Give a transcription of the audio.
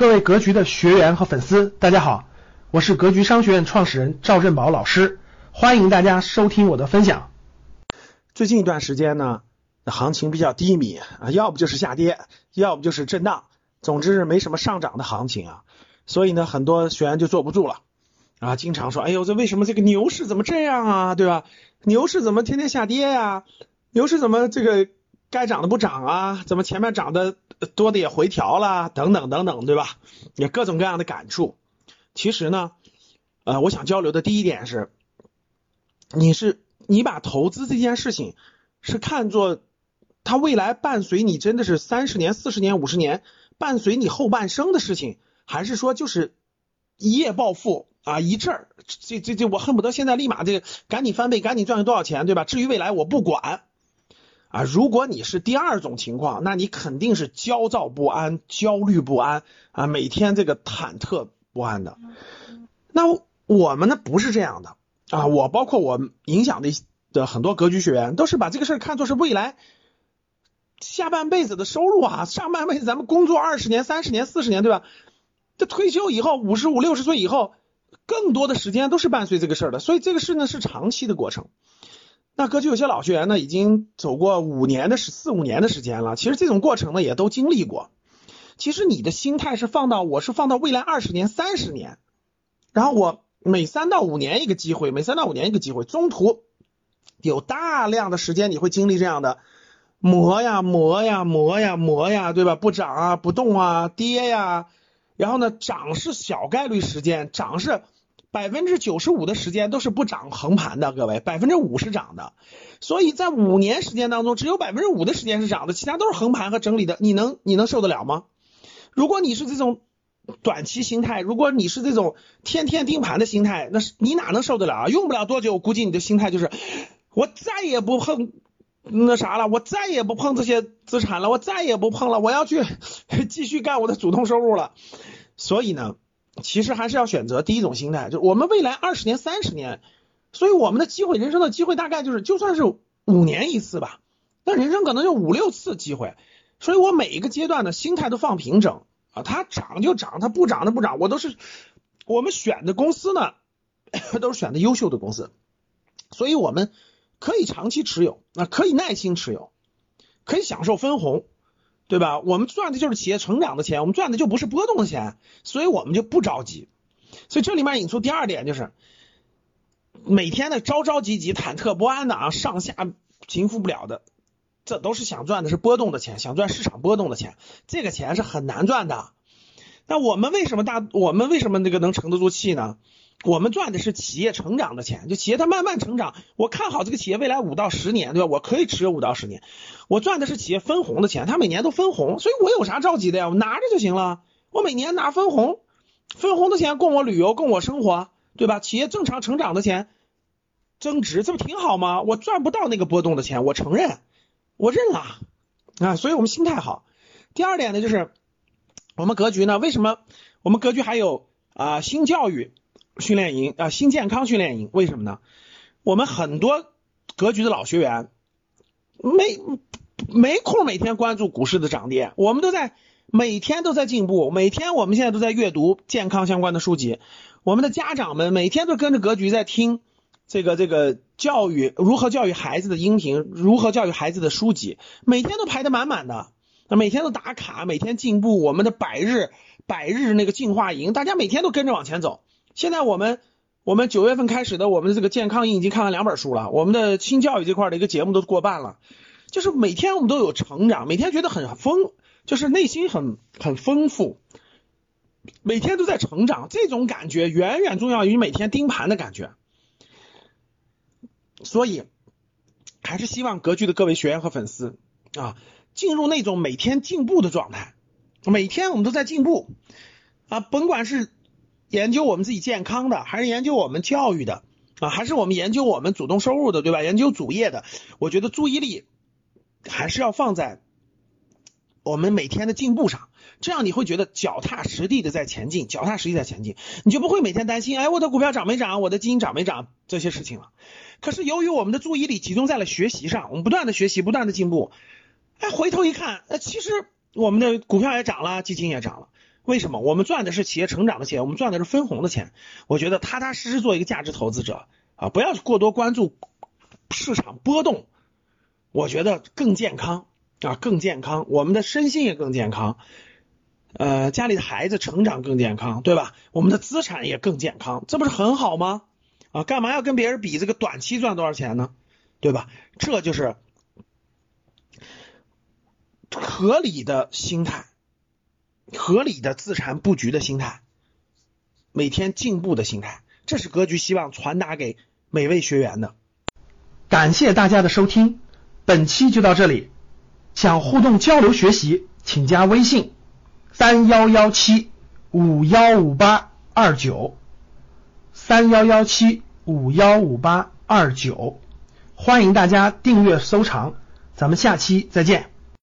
各位格局的学员和粉丝，大家好，我是格局商学院创始人赵振宝老师，欢迎大家收听我的分享。最近一段时间呢，行情比较低迷啊，要不就是下跌，要不就是震荡，总之是没什么上涨的行情啊，所以呢，很多学员就坐不住了啊，经常说，哎呦，这为什么这个牛市怎么这样啊，对吧？牛市怎么天天下跌呀？牛市怎么这个该涨的不涨啊？怎么前面涨的？多的也回调啦，等等等等，对吧？也各种各样的感触。其实呢，呃，我想交流的第一点是，你是你把投资这件事情是看作它未来伴随你真的是三十年、四十年、五十年，伴随你后半生的事情，还是说就是一夜暴富啊？一阵儿，这这这，我恨不得现在立马这个赶紧翻倍，赶紧赚多少钱，对吧？至于未来，我不管。啊，如果你是第二种情况，那你肯定是焦躁不安、焦虑不安啊，每天这个忐忑不安的。那我们呢不是这样的啊，我包括我影响的的很多格局学员，都是把这个事儿看作是未来下半辈子的收入啊，上半辈子咱们工作二十年、三十年、四十年，对吧？这退休以后五十五六十岁以后，更多的时间都是伴随这个事儿的，所以这个事呢是长期的过程。那格局有些老学员呢，已经走过五年的时四五年的时间了。其实这种过程呢，也都经历过。其实你的心态是放到，我是放到未来二十年、三十年，然后我每三到五年一个机会，每三到五年一个机会，中途有大量的时间你会经历这样的磨呀磨呀磨呀磨呀，对吧？不涨啊，不动啊，跌呀，然后呢，涨是小概率时间，涨是。百分之九十五的时间都是不涨横盘的，各位，百分之五是涨的，所以在五年时间当中，只有百分之五的时间是涨的，其他都是横盘和整理的，你能你能受得了吗？如果你是这种短期心态，如果你是这种天天盯盘的心态，那是你哪能受得了啊？用不了多久，估计你的心态就是我再也不碰那啥了，我再也不碰这些资产了，我再也不碰了，我要去继续干我的主动收入了。所以呢？其实还是要选择第一种心态，就我们未来二十年、三十年，所以我们的机会，人生的机会大概就是，就算是五年一次吧，那人生可能就五六次机会，所以我每一个阶段的心态都放平整啊，它涨就涨，它不涨它不涨，我都是我们选的公司呢，都是选的优秀的公司，所以我们可以长期持有，那可以耐心持有，可以享受分红。对吧？我们赚的就是企业成长的钱，我们赚的就不是波动的钱，所以我们就不着急。所以这里面引出第二点就是，每天的着着急急、忐忑不安的啊，上下平复不了的，这都是想赚的是波动的钱，想赚市场波动的钱，这个钱是很难赚的。那我们为什么大？我们为什么那个能沉得住气呢？我们赚的是企业成长的钱，就企业它慢慢成长，我看好这个企业未来五到十年，对吧？我可以持有五到十年。我赚的是企业分红的钱，它每年都分红，所以我有啥着急的呀？我拿着就行了。我每年拿分红，分红的钱供我旅游，供我生活，对吧？企业正常成长的钱增值，这不挺好吗？我赚不到那个波动的钱，我承认，我认了啊。所以我们心态好。第二点呢，就是我们格局呢，为什么我们格局还有啊新教育？训练营啊，新健康训练营，为什么呢？我们很多格局的老学员没没空每天关注股市的涨跌，我们都在每天都在进步，每天我们现在都在阅读健康相关的书籍。我们的家长们每天都跟着格局在听这个这个教育如何教育孩子的音频，如何教育孩子的书籍，每天都排得满满的，每天都打卡，每天进步。我们的百日百日那个进化营，大家每天都跟着往前走。现在我们我们九月份开始的我们的这个健康营已经看完两本书了，我们的新教育这块的一个节目都过半了，就是每天我们都有成长，每天觉得很丰，就是内心很很丰富，每天都在成长，这种感觉远远重要于每天盯盘的感觉，所以还是希望格局的各位学员和粉丝啊，进入那种每天进步的状态，每天我们都在进步。啊，甭管是。研究我们自己健康的，还是研究我们教育的啊？还是我们研究我们主动收入的，对吧？研究主业的，我觉得注意力还是要放在我们每天的进步上，这样你会觉得脚踏实地的在前进，脚踏实地在前进，你就不会每天担心，哎，我的股票涨没涨，我的基金涨没涨这些事情了。可是由于我们的注意力集中在了学习上，我们不断的学习，不断的进步，哎，回头一看，呃，其实我们的股票也涨了，基金也涨了。为什么？我们赚的是企业成长的钱，我们赚的是分红的钱。我觉得踏踏实实做一个价值投资者啊，不要过多关注市场波动，我觉得更健康啊，更健康，我们的身心也更健康，呃，家里的孩子成长更健康，对吧？我们的资产也更健康，这不是很好吗？啊，干嘛要跟别人比这个短期赚多少钱呢？对吧？这就是合理的心态，合理的资产布局的心态，每天进步的心态，这是格局希望传达给每位学员的。感谢大家的收听，本期就到这里。想互动交流学习，请加微信三幺幺七五幺五八二九三幺幺七五幺五八二九，欢迎大家订阅收藏，咱们下期再见。